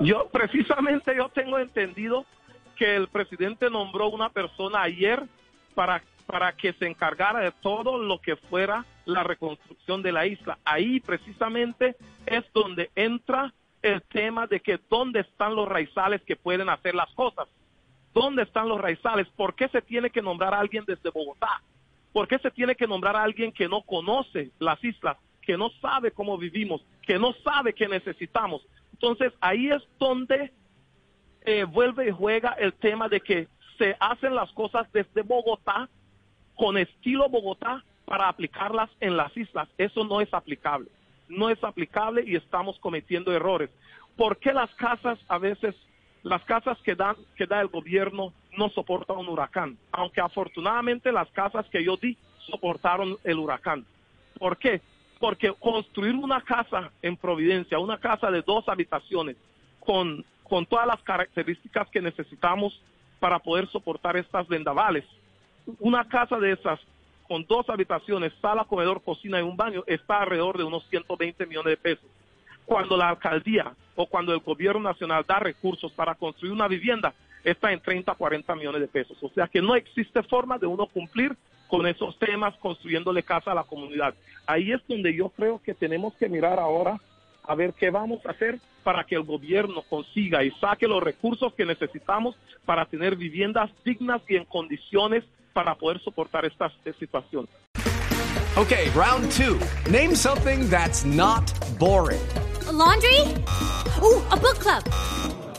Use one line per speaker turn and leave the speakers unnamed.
Yo, precisamente yo tengo entendido que el presidente nombró una persona ayer para, para que se encargara de todo lo que fuera la reconstrucción de la isla. Ahí precisamente es donde entra el tema de que dónde están los raizales que pueden hacer las cosas. ¿Dónde están los raizales? ¿Por qué se tiene que nombrar a alguien desde Bogotá? ¿Por qué se tiene que nombrar a alguien que no conoce las islas, que no sabe cómo vivimos, que no sabe qué necesitamos? Entonces ahí es donde eh, vuelve y juega el tema de que se hacen las cosas desde Bogotá, con estilo Bogotá, para aplicarlas en las islas. Eso no es aplicable. No es aplicable y estamos cometiendo errores. ¿Por qué las casas a veces, las casas que, dan, que da el gobierno no soportan un huracán? Aunque afortunadamente las casas que yo di soportaron el huracán. ¿Por qué? Porque construir una casa en Providencia, una casa de dos habitaciones, con, con todas las características que necesitamos para poder soportar estas vendavales, una casa de esas con dos habitaciones, sala, comedor, cocina y un baño, está alrededor de unos 120 millones de pesos. Cuando la alcaldía o cuando el gobierno nacional da recursos para construir una vivienda, está en 30, 40 millones de pesos. O sea que no existe forma de uno cumplir con esos temas construyéndole casa a la comunidad. Ahí es donde yo creo que tenemos que mirar ahora a ver qué vamos a hacer para que el gobierno consiga y saque los recursos que necesitamos para tener viviendas dignas y en condiciones para poder soportar esta situación.
Okay, round two. Name something that's not boring.
A laundry? Ooh, a book club.